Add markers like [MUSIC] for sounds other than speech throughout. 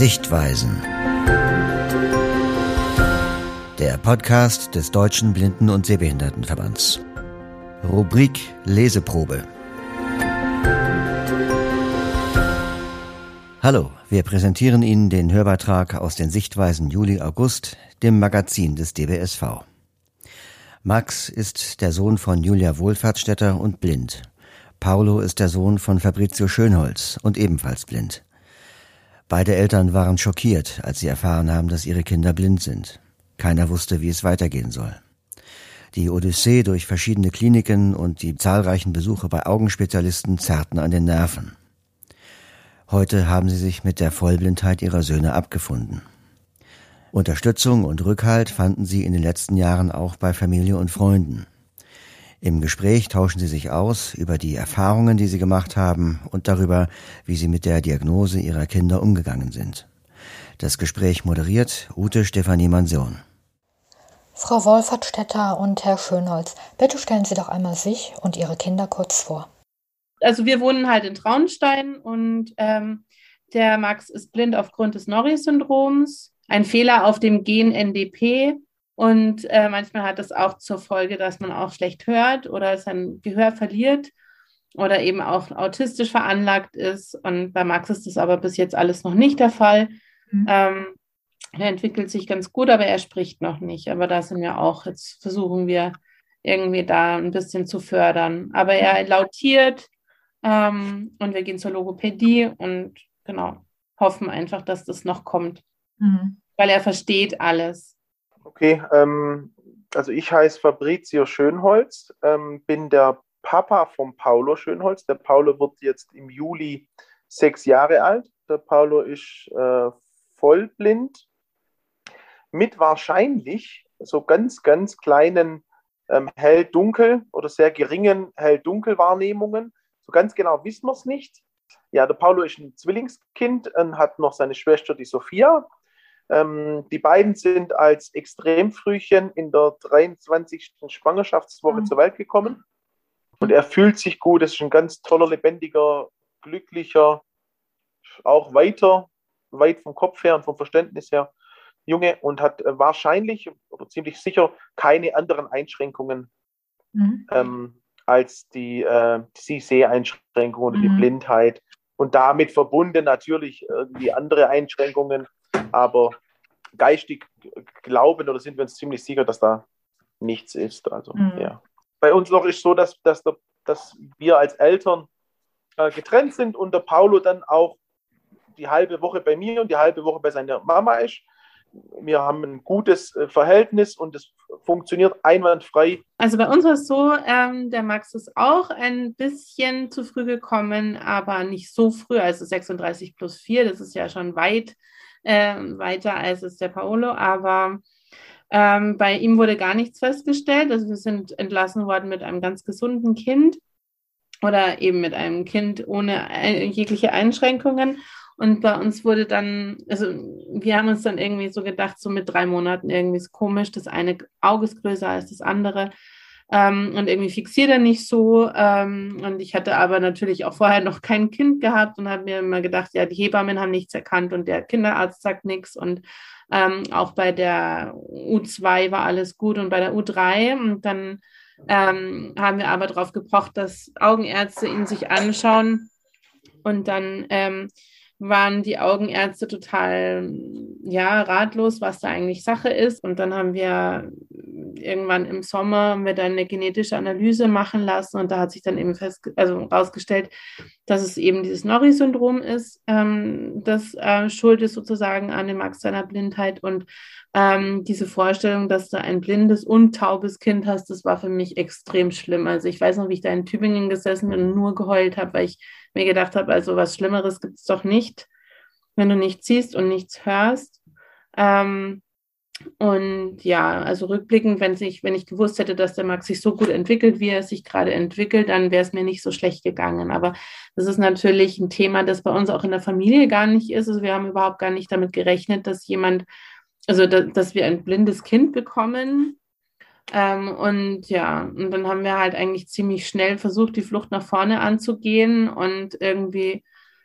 Sichtweisen. Der Podcast des Deutschen Blinden- und Sehbehindertenverbands. Rubrik Leseprobe. Hallo, wir präsentieren Ihnen den Hörbeitrag aus den Sichtweisen Juli-August, dem Magazin des DBSV. Max ist der Sohn von Julia Wohlfahrtsstätter und blind. Paolo ist der Sohn von Fabrizio Schönholz und ebenfalls blind. Beide Eltern waren schockiert, als sie erfahren haben, dass ihre Kinder blind sind. Keiner wusste, wie es weitergehen soll. Die Odyssee durch verschiedene Kliniken und die zahlreichen Besuche bei Augenspezialisten zerrten an den Nerven. Heute haben sie sich mit der Vollblindheit ihrer Söhne abgefunden. Unterstützung und Rückhalt fanden sie in den letzten Jahren auch bei Familie und Freunden. Im Gespräch tauschen sie sich aus über die Erfahrungen, die sie gemacht haben und darüber, wie sie mit der Diagnose ihrer Kinder umgegangen sind. Das Gespräch moderiert Ute Stefanie Mansion. Frau Wolfertstetter und Herr Schönholz, bitte stellen Sie doch einmal sich und Ihre Kinder kurz vor. Also wir wohnen halt in Traunstein und ähm, der Max ist blind aufgrund des Norris-Syndroms. Ein Fehler auf dem Gen NDP und äh, manchmal hat das auch zur Folge, dass man auch schlecht hört oder sein Gehör verliert oder eben auch autistisch veranlagt ist. Und bei Max ist das aber bis jetzt alles noch nicht der Fall. Mhm. Ähm, er entwickelt sich ganz gut, aber er spricht noch nicht. Aber da sind wir auch, jetzt versuchen wir irgendwie da ein bisschen zu fördern. Aber er lautiert ähm, und wir gehen zur Logopädie und genau, hoffen einfach, dass das noch kommt. Mhm. Weil er versteht alles. Okay, ähm, also ich heiße Fabrizio Schönholz, ähm, bin der Papa von Paulo Schönholz. Der Paulo wird jetzt im Juli sechs Jahre alt. Der Paulo ist äh, vollblind mit wahrscheinlich so ganz, ganz kleinen ähm, hell-dunkel oder sehr geringen hell-dunkel-Wahrnehmungen. So ganz genau wissen wir es nicht. Ja, der Paulo ist ein Zwillingskind und hat noch seine Schwester, die Sophia. Ähm, die beiden sind als Extremfrühchen in der 23. Schwangerschaftswoche mhm. zur Welt gekommen. Und er fühlt sich gut. Es ist ein ganz toller, lebendiger, glücklicher, auch weiter, weit vom Kopf her und vom Verständnis her Junge und hat äh, wahrscheinlich oder ziemlich sicher keine anderen Einschränkungen mhm. ähm, als die, äh, die Seheinschränkung oder mhm. die Blindheit. Und damit verbunden natürlich irgendwie andere Einschränkungen, aber geistig glauben oder sind wir uns ziemlich sicher, dass da nichts ist. Also, mhm. ja. Bei uns noch ist so, dass, dass, der, dass wir als Eltern äh, getrennt sind und der Paulo dann auch die halbe Woche bei mir und die halbe Woche bei seiner Mama ist wir haben ein gutes äh, Verhältnis und es funktioniert einwandfrei. Also bei uns war es so, ähm, der Max ist auch ein bisschen zu früh gekommen, aber nicht so früh, also 36 plus 4, das ist ja schon weit äh, weiter als es der Paolo, aber ähm, bei ihm wurde gar nichts festgestellt. Also wir sind entlassen worden mit einem ganz gesunden Kind oder eben mit einem Kind ohne jegliche Einschränkungen. Und bei uns wurde dann, also wir haben uns dann irgendwie so gedacht, so mit drei Monaten irgendwie ist komisch, das eine Auge ist größer als das andere. Ähm, und irgendwie fixiert er nicht so. Ähm, und ich hatte aber natürlich auch vorher noch kein Kind gehabt und habe mir immer gedacht, ja, die Hebammen haben nichts erkannt und der Kinderarzt sagt nichts. Und ähm, auch bei der U2 war alles gut und bei der U3. Und dann ähm, haben wir aber darauf gepocht, dass Augenärzte ihn sich anschauen und dann ähm, waren die Augenärzte total ja ratlos, was da eigentlich Sache ist. Und dann haben wir irgendwann im Sommer haben eine genetische Analyse machen lassen und da hat sich dann eben fest, also rausgestellt, dass es eben dieses Norrie-Syndrom ist, ähm, das äh, schuld ist sozusagen an dem Max seiner Blindheit und ähm, diese Vorstellung, dass du ein blindes und taubes Kind hast, das war für mich extrem schlimm. Also ich weiß noch, wie ich da in Tübingen gesessen bin und nur geheult habe, weil ich mir gedacht habe, also was Schlimmeres gibt es doch nicht, wenn du nichts siehst und nichts hörst. Ähm, und ja, also rückblickend, wenn, sich, wenn ich gewusst hätte, dass der Max sich so gut entwickelt, wie er sich gerade entwickelt, dann wäre es mir nicht so schlecht gegangen. Aber das ist natürlich ein Thema, das bei uns auch in der Familie gar nicht ist. Also wir haben überhaupt gar nicht damit gerechnet, dass jemand, also da, dass wir ein blindes Kind bekommen. Ähm, und ja, und dann haben wir halt eigentlich ziemlich schnell versucht, die Flucht nach vorne anzugehen und irgendwie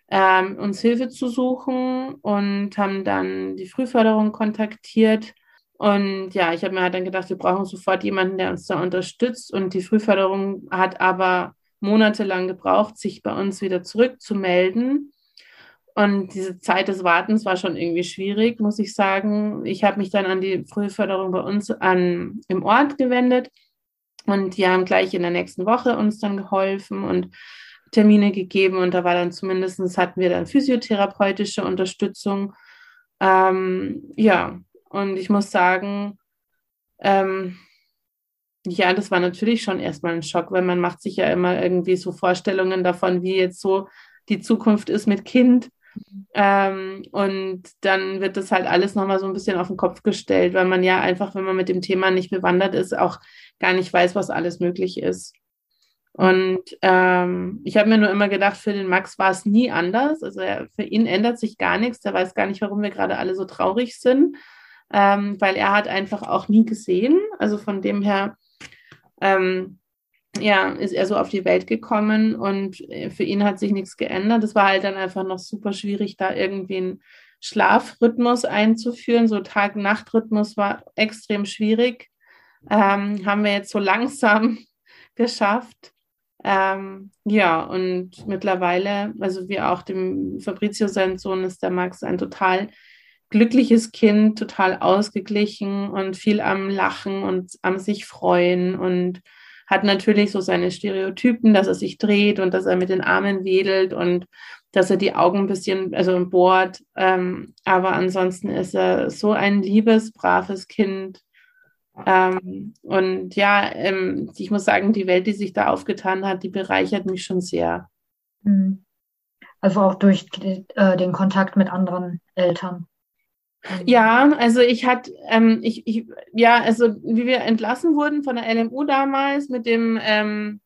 ähm, uns Hilfe zu suchen und haben dann die Frühförderung kontaktiert. Und ja, ich habe mir halt dann gedacht, wir brauchen sofort jemanden, der uns da unterstützt. Und die Frühförderung hat aber monatelang gebraucht, sich bei uns wieder zurückzumelden. Und diese Zeit des Wartens war schon irgendwie schwierig, muss ich sagen. Ich habe mich dann an die Frühförderung bei uns an, im Ort gewendet und die haben gleich in der nächsten Woche uns dann geholfen und Termine gegeben. Und da war dann zumindest, hatten wir dann physiotherapeutische Unterstützung. Ähm, ja, und ich muss sagen, ähm, ja, das war natürlich schon erstmal ein Schock, weil man macht sich ja immer irgendwie so Vorstellungen davon, wie jetzt so die Zukunft ist mit Kind. Ähm, und dann wird das halt alles nochmal so ein bisschen auf den Kopf gestellt, weil man ja einfach, wenn man mit dem Thema nicht bewandert ist, auch gar nicht weiß, was alles möglich ist. Und ähm, ich habe mir nur immer gedacht, für den Max war es nie anders. Also er, für ihn ändert sich gar nichts. Der weiß gar nicht, warum wir gerade alle so traurig sind, ähm, weil er hat einfach auch nie gesehen. Also von dem her ähm, ja, ist er so auf die Welt gekommen und äh, für ihn hat sich nichts geändert. Es war halt dann einfach noch super schwierig, da irgendwie einen Schlafrhythmus einzuführen. So Tag-Nacht-Rhythmus war extrem schwierig. Ähm, haben wir jetzt so langsam [LAUGHS] geschafft. Ähm, ja, und mittlerweile, also wie auch dem Fabrizio, sein Sohn, ist der Max ein total glückliches Kind, total ausgeglichen und viel am Lachen und am sich freuen und hat natürlich so seine Stereotypen, dass er sich dreht und dass er mit den Armen wedelt und dass er die Augen ein bisschen, also bohrt. Ähm, aber ansonsten ist er so ein liebes, braves Kind. Ähm, und ja, ähm, ich muss sagen, die Welt, die sich da aufgetan hat, die bereichert mich schon sehr. Mhm. Also auch durch äh, den Kontakt mit anderen Eltern. Ja, also ich hatte, ähm, ich, ich, ja, also wie wir entlassen wurden von der LMU damals mit dem, ähm,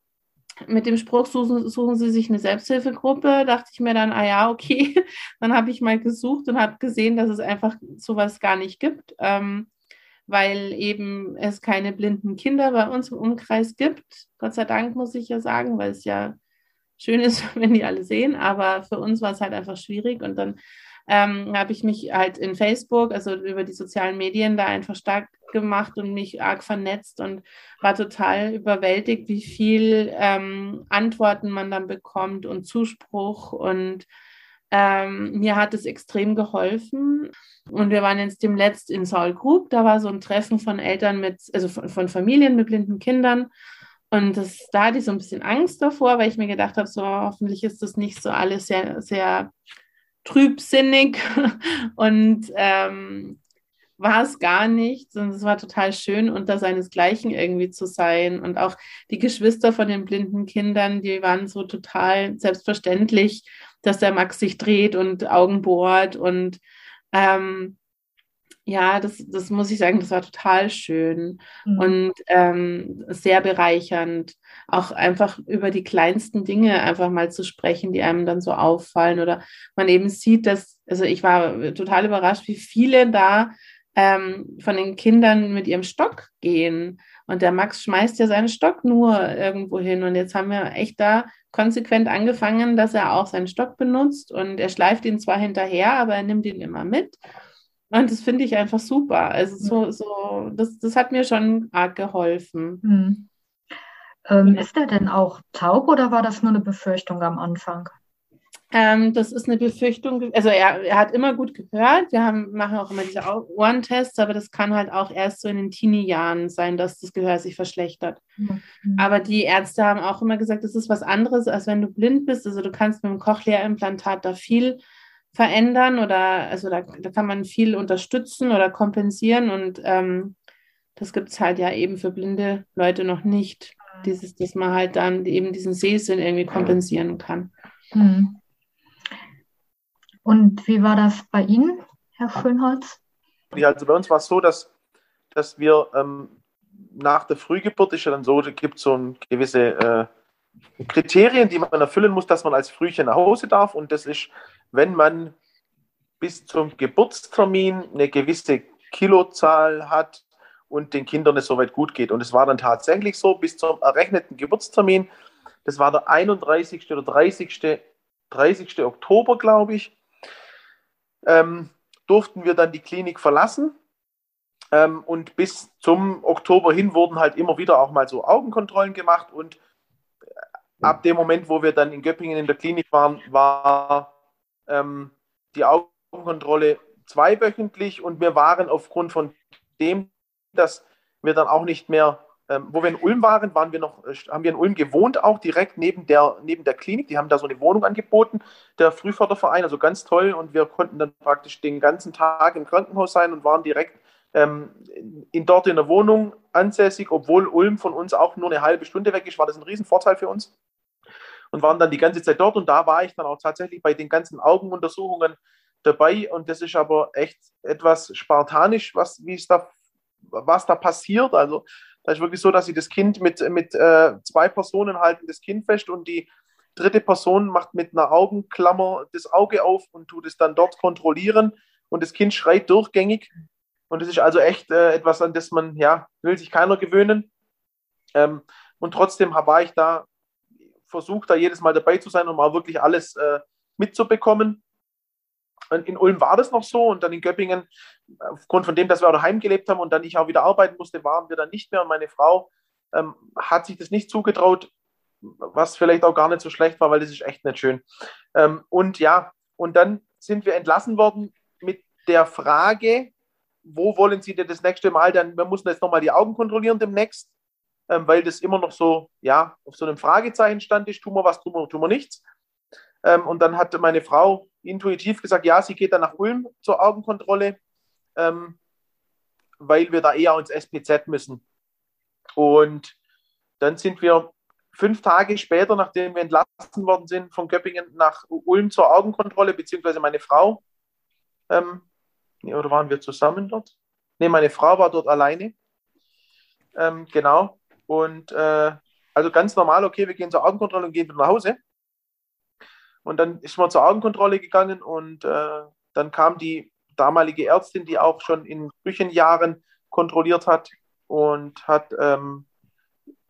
mit dem Spruch, suchen, suchen Sie sich eine Selbsthilfegruppe, dachte ich mir dann, ah ja, okay. [LAUGHS] Dann habe ich mal gesucht und habe gesehen, dass es einfach sowas gar nicht gibt, ähm, weil eben es keine blinden Kinder bei uns im Umkreis gibt. Gott sei Dank, muss ich ja sagen, weil es ja schön ist, [LAUGHS] wenn die alle sehen. Aber für uns war es halt einfach schwierig und dann ähm, habe ich mich halt in Facebook, also über die sozialen Medien, da einfach stark gemacht und mich arg vernetzt und war total überwältigt, wie viel ähm, Antworten man dann bekommt und Zuspruch und ähm, mir hat es extrem geholfen. Und wir waren jetzt demnächst in Saul Group. Da war so ein Treffen von Eltern mit, also von, von Familien mit blinden Kindern. Und das, da hatte ich so ein bisschen Angst davor, weil ich mir gedacht habe, so hoffentlich ist das nicht so alles sehr, sehr trübsinnig [LAUGHS] und ähm, war es gar nicht, sondern es war total schön, unter seinesgleichen irgendwie zu sein. Und auch die Geschwister von den blinden Kindern, die waren so total selbstverständlich, dass der Max sich dreht und Augen bohrt. Und ähm, ja, das, das muss ich sagen, das war total schön mhm. und ähm, sehr bereichernd auch einfach über die kleinsten Dinge einfach mal zu sprechen, die einem dann so auffallen oder man eben sieht, dass, also ich war total überrascht, wie viele da ähm, von den Kindern mit ihrem Stock gehen. Und der Max schmeißt ja seinen Stock nur irgendwo hin. Und jetzt haben wir echt da konsequent angefangen, dass er auch seinen Stock benutzt und er schleift ihn zwar hinterher, aber er nimmt ihn immer mit. Und das finde ich einfach super. Also so, so, das, das hat mir schon arg geholfen. Mhm. Ähm, ist er denn auch taub oder war das nur eine Befürchtung am Anfang? Ähm, das ist eine Befürchtung. Also er, er, hat immer gut gehört. Wir haben, machen auch immer diese Ohrentests, aber das kann halt auch erst so in den Teenie-Jahren sein, dass das Gehör sich verschlechtert. Mhm. Aber die Ärzte haben auch immer gesagt, das ist was anderes, als wenn du blind bist. Also du kannst mit dem Cochlea-Implantat da viel verändern oder also da, da, kann man viel unterstützen oder kompensieren und ähm, das gibt es halt ja eben für blinde Leute noch nicht dieses, dass man halt dann eben diesen Sehsinn irgendwie kompensieren kann. Hm. Und wie war das bei Ihnen, Herr Schönholz? Also bei uns war es so, dass, dass wir ähm, nach der Frühgeburt ist ja dann so, da gibt es so ein gewisse äh, Kriterien, die man erfüllen muss, dass man als Frühchen nach Hause darf. Und das ist, wenn man bis zum Geburtstermin eine gewisse Kilozahl hat, und den Kindern es soweit gut geht. Und es war dann tatsächlich so bis zum errechneten Geburtstermin. Das war der 31. oder 30. 30. Oktober, glaube ich, ähm, durften wir dann die Klinik verlassen. Ähm, und bis zum Oktober hin wurden halt immer wieder auch mal so Augenkontrollen gemacht. Und ab dem Moment, wo wir dann in Göppingen in der Klinik waren, war ähm, die Augenkontrolle zweiwöchentlich und wir waren aufgrund von dem, dass wir dann auch nicht mehr, ähm, wo wir in Ulm waren, waren wir noch, äh, haben wir in Ulm gewohnt, auch direkt neben der, neben der Klinik. Die haben da so eine Wohnung angeboten, der Frühförderverein, also ganz toll. Und wir konnten dann praktisch den ganzen Tag im Krankenhaus sein und waren direkt ähm, in, dort in der Wohnung ansässig, obwohl Ulm von uns auch nur eine halbe Stunde weg ist, war das ein Riesenvorteil für uns. Und waren dann die ganze Zeit dort. Und da war ich dann auch tatsächlich bei den ganzen Augenuntersuchungen dabei. Und das ist aber echt etwas spartanisch, was, wie es da, was da passiert. Also da ist wirklich so, dass sie das Kind mit, mit äh, zwei Personen halten das Kind fest. Und die dritte Person macht mit einer Augenklammer das Auge auf und tut es dann dort kontrollieren. Und das Kind schreit durchgängig. Und das ist also echt äh, etwas, an das man, ja, will sich keiner gewöhnen. Ähm, und trotzdem war ich da, versucht da jedes Mal dabei zu sein, um auch wirklich alles äh, mitzubekommen. Und in Ulm war das noch so und dann in Göppingen, aufgrund von dem, dass wir auch daheim gelebt haben und dann ich auch wieder arbeiten musste, waren wir dann nicht mehr. Und meine Frau ähm, hat sich das nicht zugetraut, was vielleicht auch gar nicht so schlecht war, weil das ist echt nicht schön. Ähm, und ja, und dann sind wir entlassen worden mit der Frage, wo wollen Sie denn das nächste Mal dann, wir mussten jetzt nochmal die Augen kontrollieren demnächst, ähm, weil das immer noch so, ja, auf so einem Fragezeichen stand ist, tun wir was, tun wir, tun wir nichts. Ähm, und dann hatte meine Frau intuitiv gesagt, ja, sie geht dann nach Ulm zur Augenkontrolle, ähm, weil wir da eher ins SPZ müssen. Und dann sind wir fünf Tage später, nachdem wir entlassen worden sind von Göppingen, nach Ulm zur Augenkontrolle, beziehungsweise meine Frau. Ähm, oder waren wir zusammen dort? Ne, meine Frau war dort alleine. Ähm, genau. Und äh, also ganz normal, okay, wir gehen zur Augenkontrolle und gehen wieder nach Hause. Und dann ist man zur Augenkontrolle gegangen und äh, dann kam die damalige Ärztin, die auch schon in Küchenjahren kontrolliert hat und hat, ähm,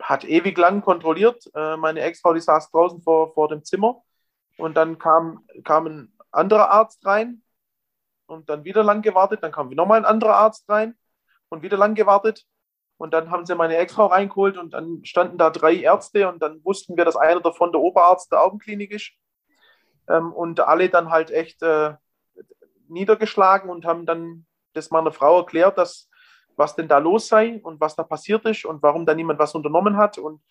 hat ewig lang kontrolliert. Äh, meine Ex-Frau, die saß draußen vor, vor dem Zimmer und dann kam, kam ein anderer Arzt rein und dann wieder lang gewartet. Dann kam nochmal ein anderer Arzt rein und wieder lang gewartet. Und dann haben sie meine Ex-Frau reingeholt und dann standen da drei Ärzte und dann wussten wir, dass einer davon der Oberarzt der Augenklinik ist ähm, und alle dann halt echt äh, niedergeschlagen und haben dann das meiner Frau erklärt, dass was denn da los sei und was da passiert ist und warum da niemand was unternommen hat und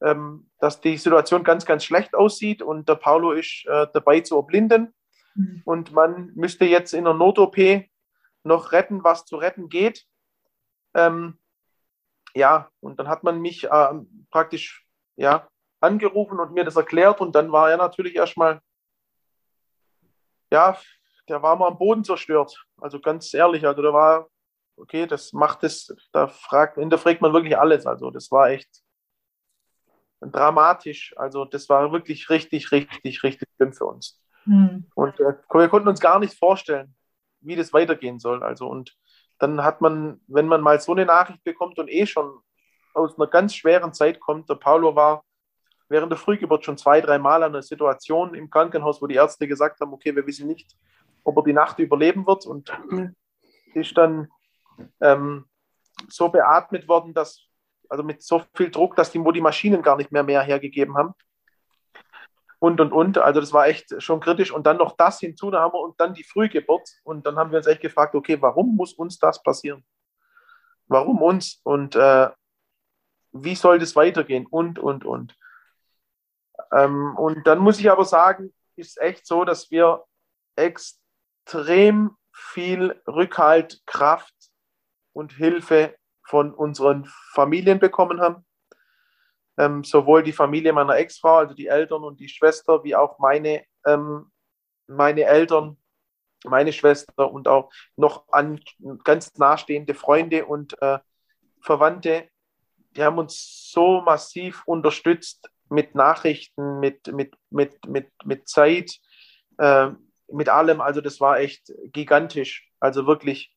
ähm, dass die Situation ganz, ganz schlecht aussieht und der Paulo ist äh, dabei zu erblinden mhm. und man müsste jetzt in der Not-OP noch retten, was zu retten geht. Ähm, ja, und dann hat man mich äh, praktisch ja, angerufen und mir das erklärt und dann war er natürlich erstmal ja, der war mal am Boden zerstört. Also ganz ehrlich, also da war, okay, das macht es, da fragt, hinterfragt man wirklich alles. Also das war echt dramatisch. Also das war wirklich richtig, richtig, richtig schlimm für uns. Mhm. Und äh, wir konnten uns gar nicht vorstellen, wie das weitergehen soll. Also und dann hat man, wenn man mal so eine Nachricht bekommt und eh schon aus einer ganz schweren Zeit kommt, der Paulo war während der Frühgeburt schon zwei, drei Mal eine Situation im Krankenhaus, wo die Ärzte gesagt haben, okay, wir wissen nicht, ob er die Nacht überleben wird und ist dann ähm, so beatmet worden, dass, also mit so viel Druck, dass die, wo die Maschinen gar nicht mehr mehr hergegeben haben. Und, und, und. Also das war echt schon kritisch. Und dann noch das hinzu, da haben wir und dann die Frühgeburt. Und dann haben wir uns echt gefragt, okay, warum muss uns das passieren? Warum uns? Und äh, wie soll das weitergehen? Und, und, und. Ähm, und dann muss ich aber sagen, ist echt so, dass wir extrem viel Rückhalt, Kraft und Hilfe von unseren Familien bekommen haben. Ähm, sowohl die Familie meiner Ex-Frau, also die Eltern und die Schwester, wie auch meine, ähm, meine Eltern, meine Schwester und auch noch an ganz nahestehende Freunde und äh, Verwandte. Die haben uns so massiv unterstützt mit Nachrichten, mit, mit, mit, mit, mit Zeit, äh, mit allem. Also das war echt gigantisch, also wirklich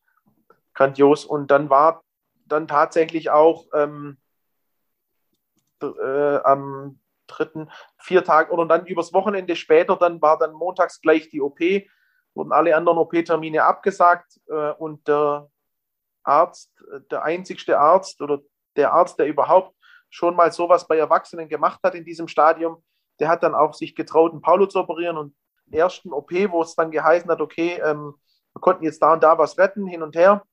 grandios. Und dann war dann tatsächlich auch ähm, äh, am dritten, vier Tage oder dann übers Wochenende später, dann war dann montags gleich die OP, wurden alle anderen OP-Termine abgesagt äh, und der Arzt, der einzigste Arzt oder der Arzt, der überhaupt schon mal sowas bei Erwachsenen gemacht hat in diesem Stadium, der hat dann auch sich getraut, einen Paulo zu operieren und ersten OP, wo es dann geheißen hat, okay, ähm, wir konnten jetzt da und da was retten, hin und her,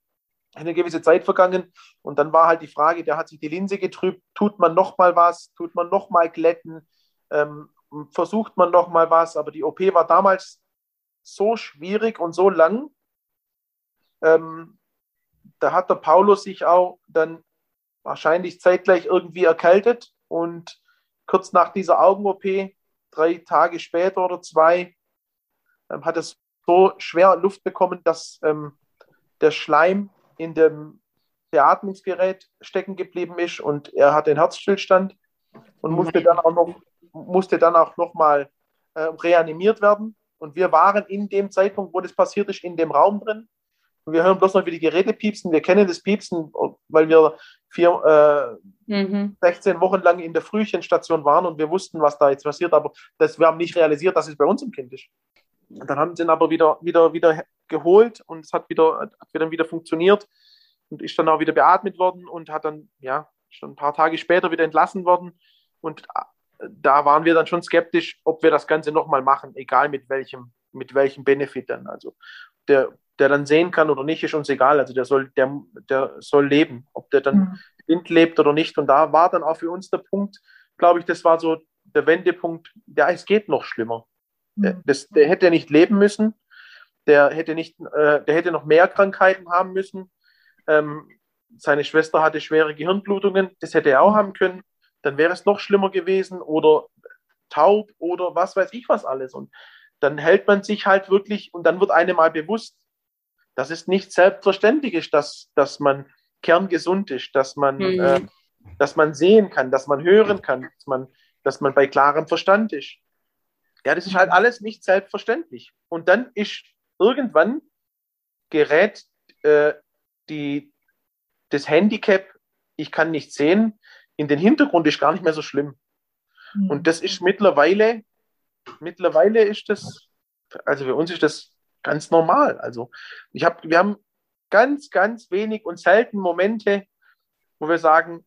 eine gewisse Zeit vergangen. Und dann war halt die Frage, der hat sich die Linse getrübt, tut man noch mal was, tut man noch mal glätten, ähm, versucht man noch mal was, aber die OP war damals so schwierig und so lang, ähm, da hat der Paulus sich auch dann wahrscheinlich zeitgleich irgendwie erkältet. Und kurz nach dieser Augen-OP, drei Tage später oder zwei, ähm, hat es so schwer Luft bekommen, dass ähm, der Schleim in dem Beatmungsgerät stecken geblieben ist und er hat den Herzstillstand und musste dann auch noch, musste dann auch noch mal äh, reanimiert werden. Und wir waren in dem Zeitpunkt, wo das passiert ist, in dem Raum drin. Und wir hören bloß noch, wie die Geräte piepsen. Wir kennen das Piepsen, weil wir vier, äh, mhm. 16 Wochen lang in der Frühchenstation waren und wir wussten, was da jetzt passiert. Aber das, wir haben nicht realisiert, dass es bei uns im Kind ist. Dann haben sie ihn aber wieder, wieder, wieder geholt und es hat wieder, hat dann wieder funktioniert und ist dann auch wieder beatmet worden und hat dann, ja, schon ein paar Tage später wieder entlassen worden. Und äh, da waren wir dann schon skeptisch, ob wir das Ganze nochmal machen, egal mit welchem, mit welchem Benefit dann. Also der, der dann sehen kann oder nicht, ist uns egal. Also der soll, der, der soll leben, ob der dann mhm. blind lebt oder nicht. Und da war dann auch für uns der Punkt, glaube ich, das war so der Wendepunkt, ja, es geht noch schlimmer. Mhm. Das, der hätte nicht leben müssen der hätte nicht, äh, der hätte noch mehr Krankheiten haben müssen. Ähm, seine Schwester hatte schwere Gehirnblutungen, das hätte er auch haben können. Dann wäre es noch schlimmer gewesen oder taub oder was weiß ich was alles. Und dann hält man sich halt wirklich und dann wird einem mal bewusst, dass es nicht selbstverständlich ist, dass, dass man kerngesund ist, dass man, mhm. äh, dass man sehen kann, dass man hören kann, dass man, dass man bei klarem Verstand ist. Ja, das ist halt alles nicht selbstverständlich. Und dann ist irgendwann gerät äh, die, das Handicap, ich kann nicht sehen, in den Hintergrund ist gar nicht mehr so schlimm. Mhm. Und das ist mittlerweile, mittlerweile ist das, also für uns ist das ganz normal. Also ich habe, wir haben ganz, ganz wenig und selten Momente, wo wir sagen,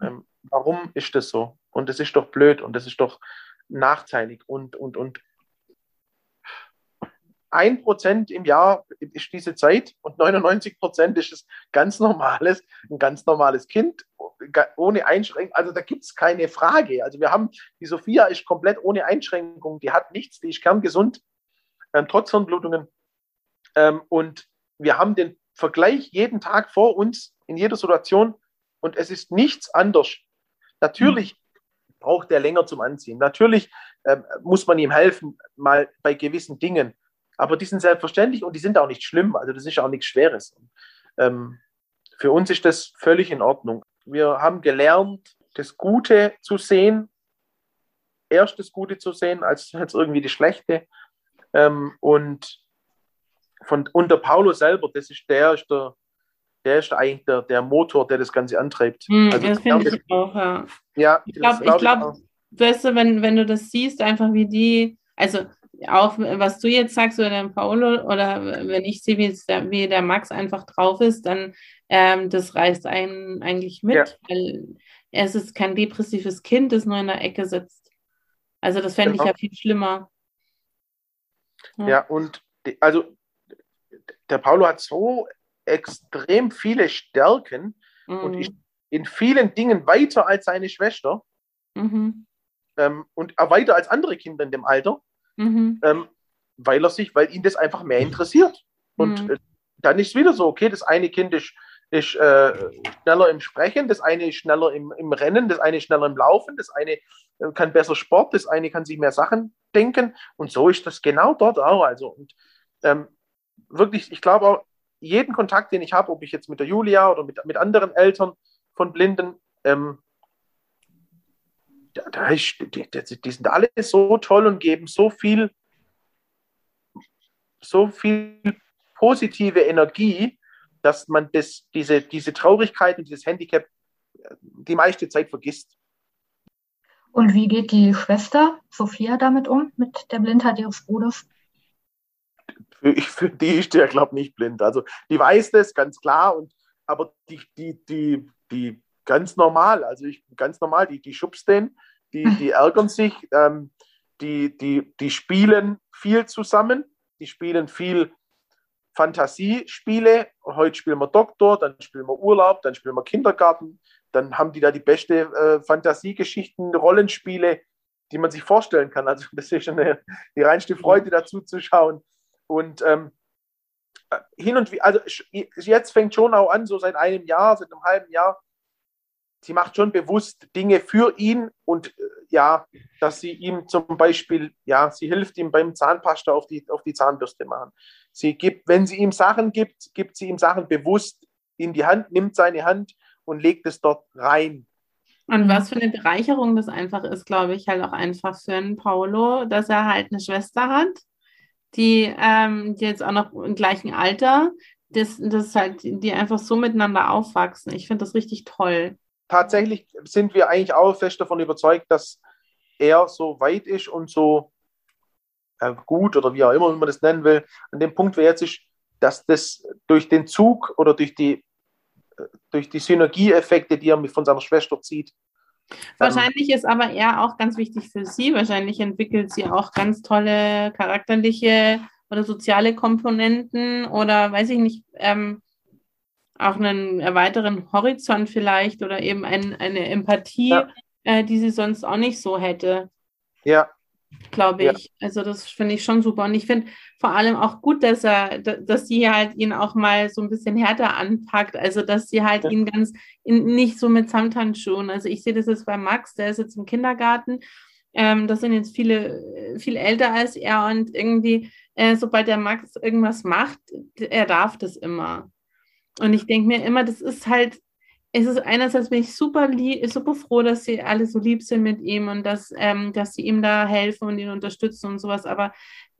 ähm, warum ist das so? Und das ist doch blöd und das ist doch nachteilig und, und, und ein Prozent im Jahr ist diese Zeit und 99 Prozent ist es ganz normales, ein ganz normales Kind ohne Einschränkung. Also da gibt es keine Frage. Also wir haben, die Sophia ist komplett ohne Einschränkung, die hat nichts, die ist kerngesund, ähm, trotz Hirnblutungen. Ähm, und wir haben den Vergleich jeden Tag vor uns in jeder Situation und es ist nichts anders. Natürlich. Braucht er länger zum Anziehen. Natürlich ähm, muss man ihm helfen, mal bei gewissen Dingen. Aber die sind selbstverständlich und die sind auch nicht schlimm. Also das ist auch nichts Schweres. Ähm, für uns ist das völlig in Ordnung. Wir haben gelernt, das Gute zu sehen, erst das Gute zu sehen, als, als irgendwie das Schlechte. Ähm, und von, und der Paulo selber, das ist der, ist der, der ist eigentlich der, der Motor, der das Ganze antreibt. Hm, also, das finde ich auch, ja. ja ich glaube, glaub, glaub, weißt du, wenn, wenn du das siehst, einfach wie die, also auch was du jetzt sagst oder der Paolo oder wenn ich sehe, wie, der, wie der Max einfach drauf ist, dann ähm, das reißt einen eigentlich mit, ja. weil es ist kein depressives Kind, das nur in der Ecke sitzt. Also das fände genau. ich ja viel schlimmer. Ja, ja und die, also der Paolo hat so extrem viele Stärken mhm. und ist in vielen Dingen weiter als seine Schwester mhm. ähm, und weiter als andere Kinder in dem Alter mhm. ähm, weil er sich, weil ihn das einfach mehr interessiert. Und mhm. äh, dann ist es wieder so, okay, das eine Kind ist, ist äh, schneller im Sprechen, das eine ist schneller im, im Rennen, das eine ist schneller im Laufen, das eine äh, kann besser Sport, das eine kann sich mehr Sachen denken. Und so ist das genau dort auch. Also, und ähm, wirklich, ich glaube auch, jeden Kontakt, den ich habe, ob ich jetzt mit der Julia oder mit, mit anderen Eltern von Blinden, ähm, da, da ist, die, die, sind alle so toll und geben so viel, so viel positive Energie, dass man das, diese, diese Traurigkeit und dieses Handicap äh, die meiste Zeit vergisst. Und wie geht die Schwester Sophia damit um, mit der Blindheit ihres Bruders? Für, für die ist der, glaube ich, nicht blind. Also die weiß das ganz klar, und, aber die, die, die, die ganz normal, also ich ganz normal, die, die schubst den, die, die ärgern sich, ähm, die, die, die spielen viel zusammen, die spielen viel Fantasiespiele. Heute spielen wir Doktor, dann spielen wir Urlaub, dann spielen wir Kindergarten, dann haben die da die beste äh, Fantasiegeschichten, Rollenspiele, die man sich vorstellen kann. Also das ist schon eine, die reinste Freude dazu zu schauen. Und ähm, hin und wieder, also jetzt fängt schon auch an, so seit einem Jahr, seit einem halben Jahr, sie macht schon bewusst Dinge für ihn und äh, ja, dass sie ihm zum Beispiel, ja, sie hilft ihm beim Zahnpasta auf die, auf die Zahnbürste machen. Sie gibt, wenn sie ihm Sachen gibt, gibt sie ihm Sachen bewusst in die Hand, nimmt seine Hand und legt es dort rein. Und was für eine Bereicherung das einfach ist, glaube ich, halt auch einfach für einen Paolo, dass er halt eine Schwester hat, die, ähm, jetzt auch noch im gleichen Alter, das, das halt, die einfach so miteinander aufwachsen. Ich finde das richtig toll tatsächlich sind wir eigentlich auch fest davon überzeugt, dass er so weit ist und so äh, gut oder wie auch immer man das nennen will, an dem Punkt, wo jetzt ist, dass das durch den Zug oder durch die, äh, durch die Synergieeffekte, die er von seiner Schwester zieht. Wahrscheinlich ähm, ist aber er auch ganz wichtig für sie. Wahrscheinlich entwickelt sie auch ganz tolle charakterliche oder soziale Komponenten oder weiß ich nicht, ähm, auch einen weiteren Horizont vielleicht oder eben ein, eine Empathie, ja. äh, die sie sonst auch nicht so hätte. Ja. Glaube ich. Ja. Also das finde ich schon super. Und ich finde vor allem auch gut, dass er, dass sie halt ihn auch mal so ein bisschen härter anpackt. Also dass sie halt ja. ihn ganz in, nicht so mit Samthandschuhen. Also ich sehe das jetzt bei Max, der ist jetzt im Kindergarten. Ähm, das sind jetzt viele viel älter als er und irgendwie, äh, sobald der Max irgendwas macht, er darf das immer. Und ich denke mir immer, das ist halt, es ist einerseits bin ich super, super froh, dass sie alle so lieb sind mit ihm und dass, ähm, dass sie ihm da helfen und ihn unterstützen und sowas, aber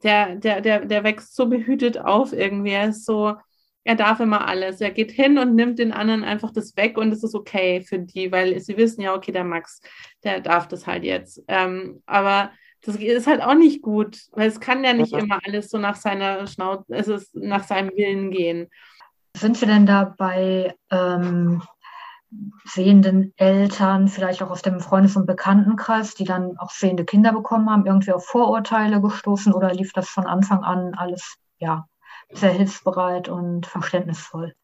der, der, der, der wächst so behütet auf irgendwie. Er ist so, er darf immer alles. Er geht hin und nimmt den anderen einfach das weg und es ist okay für die, weil sie wissen ja, okay, der Max, der darf das halt jetzt. Ähm, aber das ist halt auch nicht gut, weil es kann ja nicht immer alles so nach seiner Schnauze, es ist nach seinem Willen gehen. Sind wir denn da bei ähm, sehenden Eltern, vielleicht auch aus dem Freundes- und Bekanntenkreis, die dann auch sehende Kinder bekommen haben, irgendwie auf Vorurteile gestoßen oder lief das von Anfang an alles ja, sehr hilfsbereit und verständnisvoll?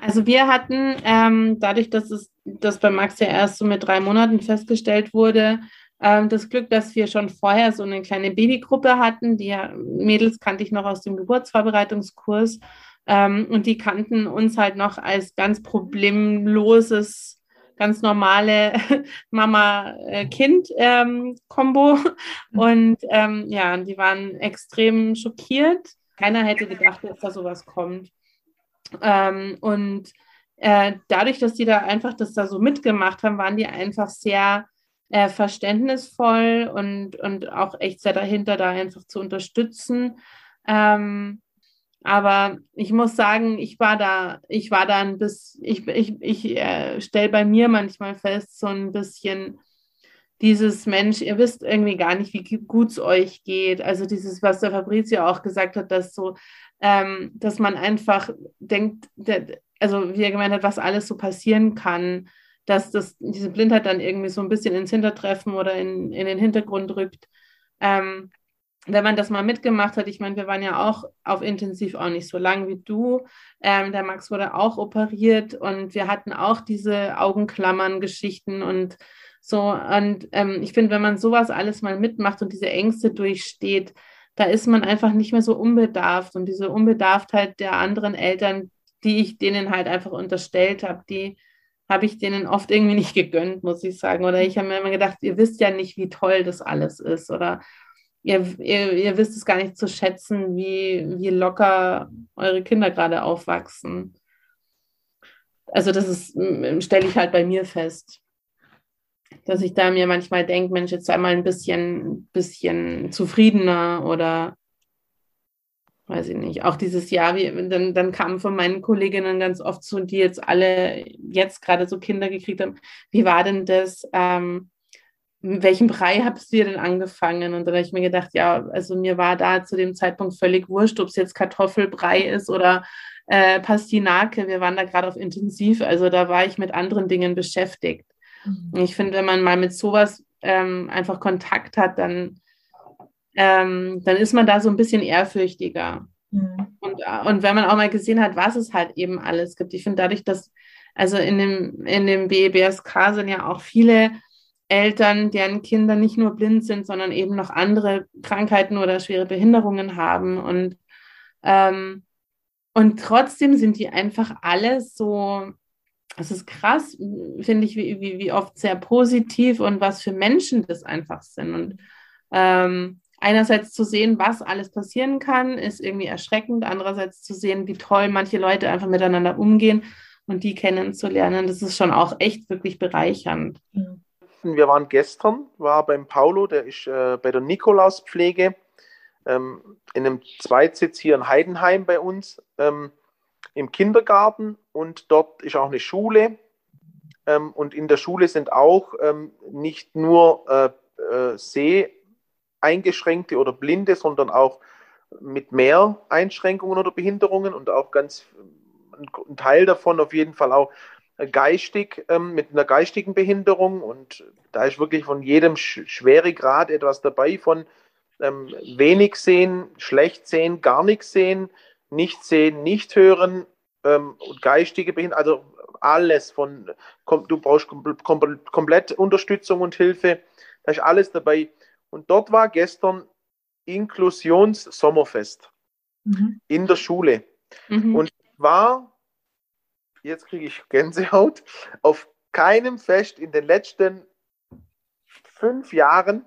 Also wir hatten, ähm, dadurch, dass es das bei Max ja erst so mit drei Monaten festgestellt wurde, ähm, das Glück, dass wir schon vorher so eine kleine Babygruppe hatten. Die Mädels kannte ich noch aus dem Geburtsvorbereitungskurs ähm, und die kannten uns halt noch als ganz problemloses, ganz normale [LAUGHS] Mama-Kind-Kombo. Ähm, und ähm, ja, die waren extrem schockiert. Keiner hätte gedacht, dass da sowas kommt. Ähm, und äh, dadurch, dass die da einfach das da so mitgemacht haben, waren die einfach sehr äh, verständnisvoll und, und auch echt sehr dahinter, da einfach zu unterstützen. Ähm, aber ich muss sagen, ich war da, ich war da ein bisschen, ich, ich, ich äh, stelle bei mir manchmal fest, so ein bisschen dieses Mensch, ihr wisst irgendwie gar nicht, wie gut es euch geht. Also dieses, was der Fabrizio auch gesagt hat, dass so, ähm, dass man einfach denkt, der, also wie er gemeint hat, was alles so passieren kann, dass das, diese Blindheit dann irgendwie so ein bisschen ins Hintertreffen oder in, in den Hintergrund rückt. Ähm, wenn man das mal mitgemacht hat, ich meine, wir waren ja auch auf Intensiv auch nicht so lang wie du. Ähm, der Max wurde auch operiert und wir hatten auch diese Augenklammern-Geschichten und so. Und ähm, ich finde, wenn man sowas alles mal mitmacht und diese Ängste durchsteht, da ist man einfach nicht mehr so unbedarft. Und diese Unbedarftheit der anderen Eltern, die ich denen halt einfach unterstellt habe, die habe ich denen oft irgendwie nicht gegönnt, muss ich sagen. Oder ich habe mir immer gedacht, ihr wisst ja nicht, wie toll das alles ist. Oder ihr, ihr, ihr wisst es gar nicht zu schätzen, wie, wie locker eure Kinder gerade aufwachsen. Also das ist, stelle ich halt bei mir fest. Dass ich da mir manchmal denke, Mensch, jetzt sei mal ein bisschen, bisschen zufriedener oder weiß ich nicht, auch dieses Jahr, wie, dann, dann kamen von meinen Kolleginnen ganz oft so, die jetzt alle jetzt gerade so Kinder gekriegt haben, wie war denn das? Ähm, welchen Brei habt ihr denn angefangen? Und dann habe ich mir gedacht, ja, also mir war da zu dem Zeitpunkt völlig wurscht, ob es jetzt Kartoffelbrei ist oder äh, Pastinake. Wir waren da gerade auf Intensiv, also da war ich mit anderen Dingen beschäftigt. Mhm. Ich finde, wenn man mal mit sowas ähm, einfach Kontakt hat, dann, ähm, dann ist man da so ein bisschen ehrfürchtiger. Mhm. Und, äh, und wenn man auch mal gesehen hat, was es halt eben alles gibt. Ich finde dadurch, dass, also in dem, in dem BEBSK sind ja auch viele Eltern, deren Kinder nicht nur blind sind, sondern eben noch andere Krankheiten oder schwere Behinderungen haben. Und, ähm, und trotzdem sind die einfach alle so, es ist krass, finde ich, wie, wie, wie oft sehr positiv und was für Menschen das einfach sind. Und ähm, einerseits zu sehen, was alles passieren kann, ist irgendwie erschreckend. Andererseits zu sehen, wie toll manche Leute einfach miteinander umgehen und die kennenzulernen, das ist schon auch echt wirklich bereichernd. Mhm. Wir waren gestern, war beim Paulo, der ist äh, bei der Nikolauspflege ähm, in einem Zweitsitz hier in Heidenheim bei uns ähm, im Kindergarten und dort ist auch eine Schule. Ähm, und in der Schule sind auch ähm, nicht nur äh, äh, Seheingeschränkte oder Blinde, sondern auch mit mehr Einschränkungen oder Behinderungen und auch ganz ein Teil davon auf jeden Fall auch geistig, ähm, mit einer geistigen Behinderung und da ist wirklich von jedem Schweregrad etwas dabei, von ähm, wenig sehen, schlecht sehen, gar nichts sehen, nicht sehen, nicht hören ähm, und geistige Behinderung, also alles von, kom, du brauchst kom, kom, komplett Unterstützung und Hilfe, da ist alles dabei. Und dort war gestern Inklusions-Sommerfest mhm. in der Schule. Mhm. Und war jetzt kriege ich Gänsehaut, auf keinem Fest in den letzten fünf Jahren,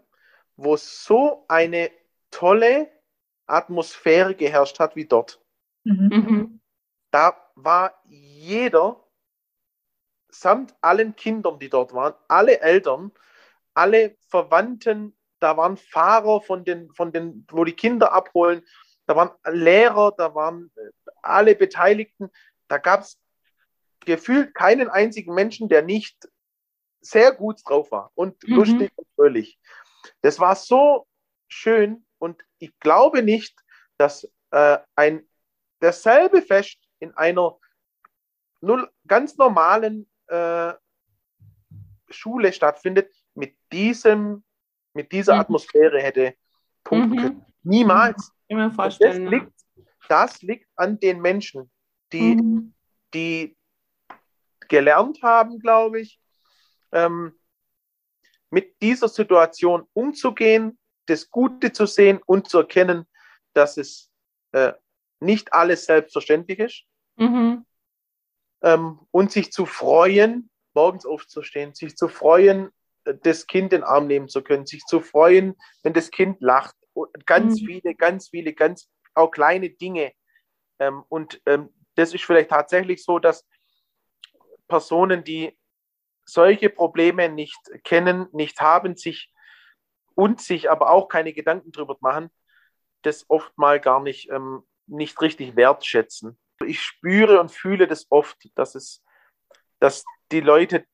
wo so eine tolle Atmosphäre geherrscht hat wie dort. Mhm. mhm. Da war jeder, samt allen Kindern, die dort waren, alle Eltern, alle Verwandten, da waren Fahrer von den, von den, wo die Kinder abholen, da waren Lehrer, da waren äh, alle Beteiligten, da gab es gefühlt keinen einzigen Menschen, der nicht sehr gut drauf war und mhm. lustig und fröhlich. Das war so schön und ich glaube nicht, dass äh, ein derselbe Fest in einer null, ganz normalen äh, Schule stattfindet, mit diesem, mit dieser mhm. Atmosphäre hätte punkten mhm. können. Niemals. Vorstellen, das, liegt, das liegt an den Menschen, die, mhm. die gelernt haben, glaube ich, ähm, mit dieser Situation umzugehen, das Gute zu sehen und zu erkennen, dass es äh, nicht alles selbstverständlich ist. Mhm. Ähm, und sich zu freuen, morgens aufzustehen, sich zu freuen, äh, das Kind in den Arm nehmen zu können, sich zu freuen, wenn das Kind lacht. Und ganz mhm. viele, ganz viele, ganz auch kleine Dinge. Ähm, und ähm, das ist vielleicht tatsächlich so, dass Personen, die solche Probleme nicht kennen, nicht haben, sich und sich aber auch keine Gedanken drüber machen, das oft mal gar nicht, ähm, nicht richtig wertschätzen. Ich spüre und fühle das oft, dass es, dass die Leute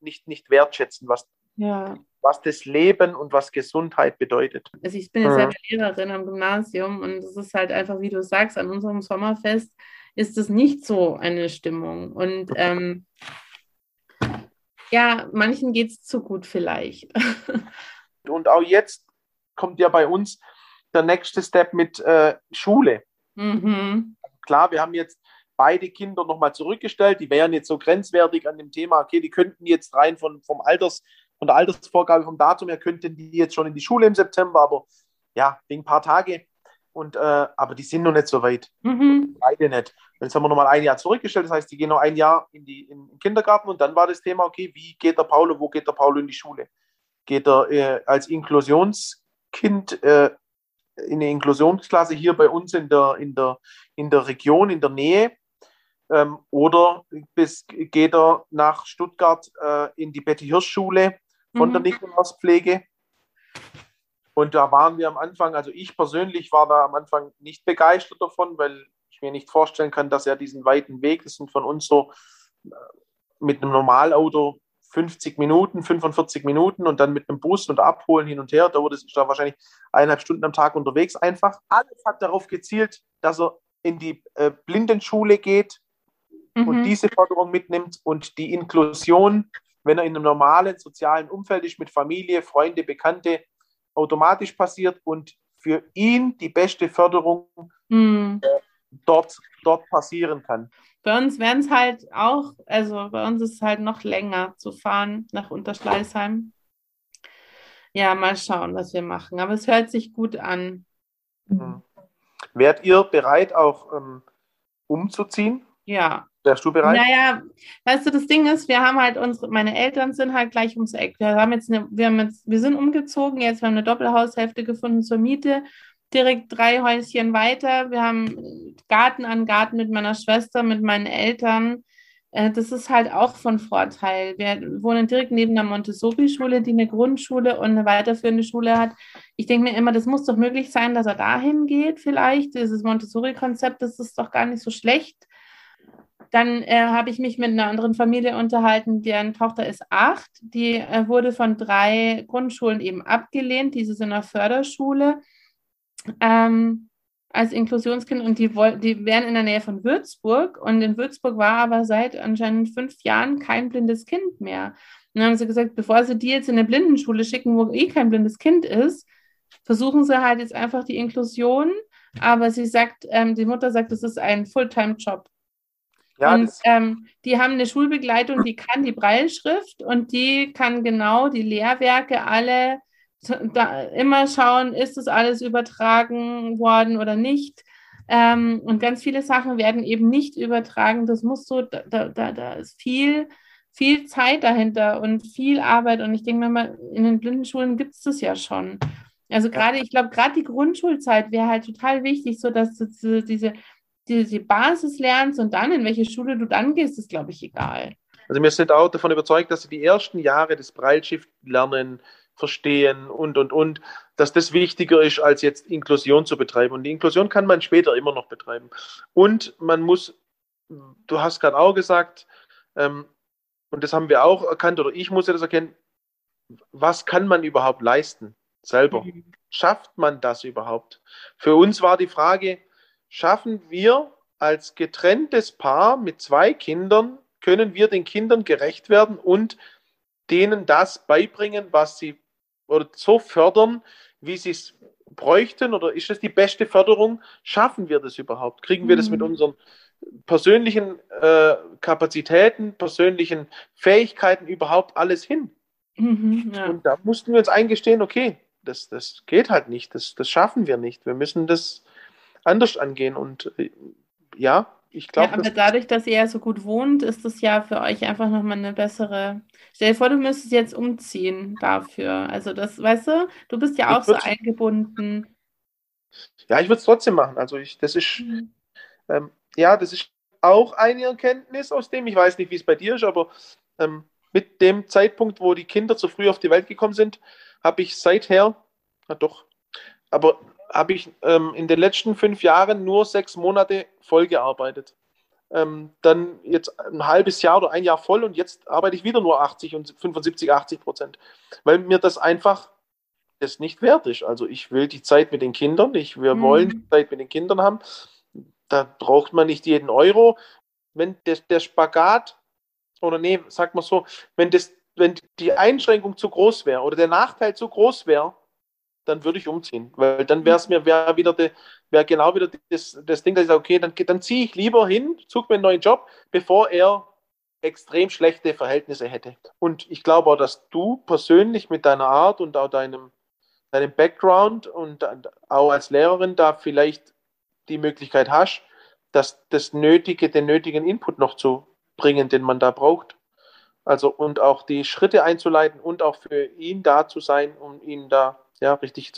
nicht, nicht wertschätzen, was, ja. was das Leben und was Gesundheit bedeutet. Also ich bin ja selber Lehrerin am Gymnasium und es ist halt einfach, wie du sagst, an unserem Sommerfest ist es nicht so eine Stimmung. Und ähm, ja, manchen geht es zu gut vielleicht. [LAUGHS] Und auch jetzt kommt ja bei uns der nächste Step mit äh, Schule. Mhm. Klar, wir haben jetzt beide Kinder nochmal zurückgestellt. Die wären jetzt so grenzwertig an dem Thema, okay, die könnten jetzt rein von, vom Alters, von der Altersvorgabe, vom Datum her, könnten die jetzt schon in die Schule im September, aber ja, wegen ein paar Tage. Und, äh, aber die sind noch nicht so weit. Mhm. Beide nicht. Jetzt haben wir nochmal ein Jahr zurückgestellt, das heißt, die gehen noch ein Jahr in, die, in den Kindergarten und dann war das Thema, okay, wie geht der Paulo, wo geht der Paulo in die Schule? Geht er äh, als Inklusionskind äh, in eine Inklusionsklasse hier bei uns in der, in der, in der Region, in der Nähe? Ähm, oder bis, geht er nach Stuttgart äh, in die Betty-Hirsch-Schule von mhm. der Nikolauspflege? Und da waren wir am Anfang, also ich persönlich war da am Anfang nicht begeistert davon, weil ich mir nicht vorstellen kann, dass er diesen weiten Weg, das sind von uns so äh, mit einem Normalauto 50 Minuten, 45 Minuten und dann mit einem Bus und Abholen hin und her. Da wurde es da wahrscheinlich eineinhalb Stunden am Tag unterwegs einfach. Alles hat darauf gezielt, dass er in die äh, Blindenschule geht mhm. und diese Förderung mitnimmt und die Inklusion, wenn er in einem normalen sozialen Umfeld ist, mit Familie, Freunde, Bekannte, automatisch passiert und für ihn die beste Förderung mhm. äh, dort, dort passieren kann. Bei uns werden es halt auch, also bei uns ist es halt noch länger zu fahren nach Unterschleißheim. Ja, mal schauen, was wir machen. Aber es hört sich gut an. Mhm. Wärt ihr bereit, auch ähm, umzuziehen? Ja. Wärst du bereit? Naja, weißt du, das Ding ist, wir haben halt unsere, meine Eltern sind halt gleich ums Eck. Wir haben jetzt eine, wir haben jetzt, wir sind umgezogen, jetzt wir haben eine Doppelhaushälfte gefunden zur Miete direkt drei Häuschen weiter. Wir haben Garten an Garten mit meiner Schwester, mit meinen Eltern. Äh, das ist halt auch von Vorteil. Wir wohnen direkt neben der Montessori-Schule, die eine Grundschule und eine weiterführende Schule hat. Ich denke mir immer, das muss doch möglich sein, dass er dahin geht, vielleicht. Dieses Montessori-Konzept, das ist doch gar nicht so schlecht. Dann äh, habe ich mich mit einer anderen Familie unterhalten, deren Tochter ist acht. Die äh, wurde von drei Grundschulen eben abgelehnt. Diese sind in einer Förderschule ähm, als Inklusionskind und die, die wären in der Nähe von Würzburg und in Würzburg war aber seit anscheinend fünf Jahren kein blindes Kind mehr. Und dann haben sie gesagt, bevor sie die jetzt in eine Blindenschule schicken, wo eh kein blindes Kind ist, versuchen sie halt jetzt einfach die Inklusion. Aber sie sagt, ähm, die Mutter sagt, das ist ein Fulltime-Job. Ja, und ähm, die haben eine Schulbegleitung, die kann die Breilschrift und die kann genau die Lehrwerke alle da immer schauen, ist das alles übertragen worden oder nicht. Ähm, und ganz viele Sachen werden eben nicht übertragen. Das muss so, da, da, da ist viel, viel Zeit dahinter und viel Arbeit. Und ich denke mir mal, in den Blindenschulen gibt es das ja schon. Also gerade, ich glaube, gerade die Grundschulzeit wäre halt total wichtig, so dass diese, diese, die Basis lernst und dann in welche Schule du dann gehst, ist, glaube ich, egal. Also wir sind auch davon überzeugt, dass die ersten Jahre des Breilschiff-Lernen verstehen und, und, und, dass das wichtiger ist, als jetzt Inklusion zu betreiben. Und die Inklusion kann man später immer noch betreiben. Und man muss, du hast gerade auch gesagt, ähm, und das haben wir auch erkannt, oder ich muss ja das erkennen, was kann man überhaupt leisten selber? Mhm. Schafft man das überhaupt? Für uns war die Frage, schaffen wir als getrenntes Paar mit zwei Kindern, können wir den Kindern gerecht werden und denen das beibringen, was sie oder so fördern, wie sie es bräuchten? Oder ist das die beste Förderung? Schaffen wir das überhaupt? Kriegen wir das mit mhm. unseren persönlichen äh, Kapazitäten, persönlichen Fähigkeiten überhaupt alles hin? Mhm, ja. Und da mussten wir uns eingestehen, okay, das, das geht halt nicht, das, das schaffen wir nicht. Wir müssen das anders angehen. Und äh, ja, ich glaube. Ja, aber dadurch, dass ihr ja so gut wohnt, ist das ja für euch einfach nochmal eine bessere. Stell dir vor, du müsstest jetzt umziehen dafür. Also das, weißt du, du bist ja auch so eingebunden. Ja, ich würde es trotzdem machen. Also ich, das ist, mhm. ähm, ja, das ist auch eine Erkenntnis aus dem. Ich weiß nicht, wie es bei dir ist, aber ähm, mit dem Zeitpunkt, wo die Kinder zu früh auf die Welt gekommen sind, habe ich seither, na doch, aber habe ich ähm, in den letzten fünf Jahren nur sechs Monate voll gearbeitet. Ähm, dann jetzt ein halbes Jahr oder ein Jahr voll und jetzt arbeite ich wieder nur 80 und 75, 80 Prozent, weil mir das einfach das nicht wert ist. Also ich will die Zeit mit den Kindern, ich, wir mhm. wollen die Zeit mit den Kindern haben. Da braucht man nicht jeden Euro. Wenn der, der Spagat, oder nee, sag mal so, wenn, das, wenn die Einschränkung zu groß wäre oder der Nachteil zu groß wäre, dann würde ich umziehen. Weil dann wäre es mir wär wieder de, wär genau wieder das, das Ding, dass ich sage, okay, dann, dann ziehe ich lieber hin, suche mir einen neuen Job, bevor er extrem schlechte Verhältnisse hätte. Und ich glaube auch, dass du persönlich mit deiner Art und auch deinem, deinem Background und auch als Lehrerin da vielleicht die Möglichkeit hast, dass das nötige, den nötigen Input noch zu bringen, den man da braucht. Also und auch die Schritte einzuleiten und auch für ihn da zu sein, um ihn da ja, richtig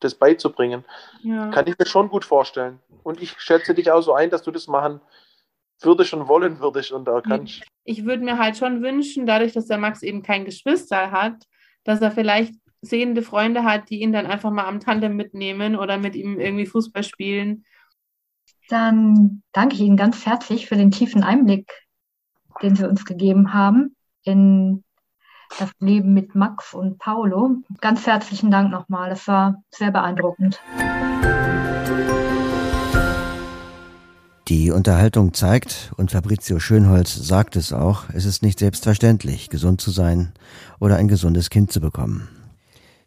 das beizubringen. Ja. Kann ich mir schon gut vorstellen. Und ich schätze dich auch so ein, dass du das machen würdest und wollen würdest und da kannst. Ich würde mir halt schon wünschen, dadurch, dass der Max eben kein Geschwister hat, dass er vielleicht sehende Freunde hat, die ihn dann einfach mal am Tandem mitnehmen oder mit ihm irgendwie Fußball spielen. Dann danke ich Ihnen ganz herzlich für den tiefen Einblick, den Sie uns gegeben haben in das Leben mit Max und Paulo. Ganz herzlichen Dank nochmal. Das war sehr beeindruckend. Die Unterhaltung zeigt, und Fabrizio Schönholz sagt es auch, es ist nicht selbstverständlich, gesund zu sein oder ein gesundes Kind zu bekommen.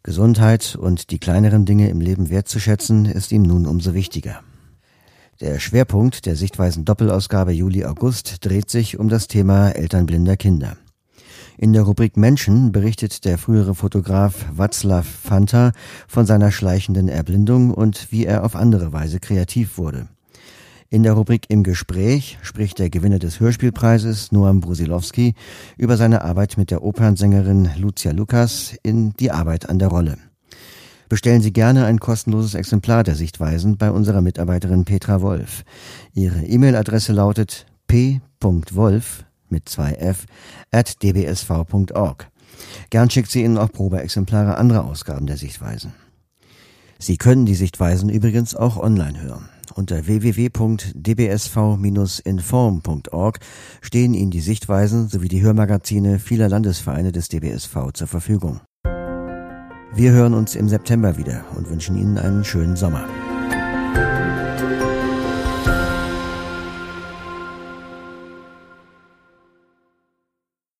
Gesundheit und die kleineren Dinge im Leben wertzuschätzen, ist ihm nun umso wichtiger. Der Schwerpunkt der Sichtweisen Doppelausgabe Juli-August dreht sich um das Thema Elternblinder Kinder. In der Rubrik Menschen berichtet der frühere Fotograf Václav Fanta von seiner schleichenden Erblindung und wie er auf andere Weise kreativ wurde. In der Rubrik Im Gespräch spricht der Gewinner des Hörspielpreises, Noam Brusilowski, über seine Arbeit mit der Opernsängerin Lucia Lukas in Die Arbeit an der Rolle. Bestellen Sie gerne ein kostenloses Exemplar der Sichtweisen bei unserer Mitarbeiterin Petra Wolf. Ihre E-Mail-Adresse lautet p.wolf mit zwei f at dbsv.org. Gern schickt sie Ihnen auch Probeexemplare anderer Ausgaben der Sichtweisen. Sie können die Sichtweisen übrigens auch online hören. Unter www.dbsv-inform.org stehen Ihnen die Sichtweisen sowie die Hörmagazine vieler Landesvereine des DBSV zur Verfügung. Wir hören uns im September wieder und wünschen Ihnen einen schönen Sommer.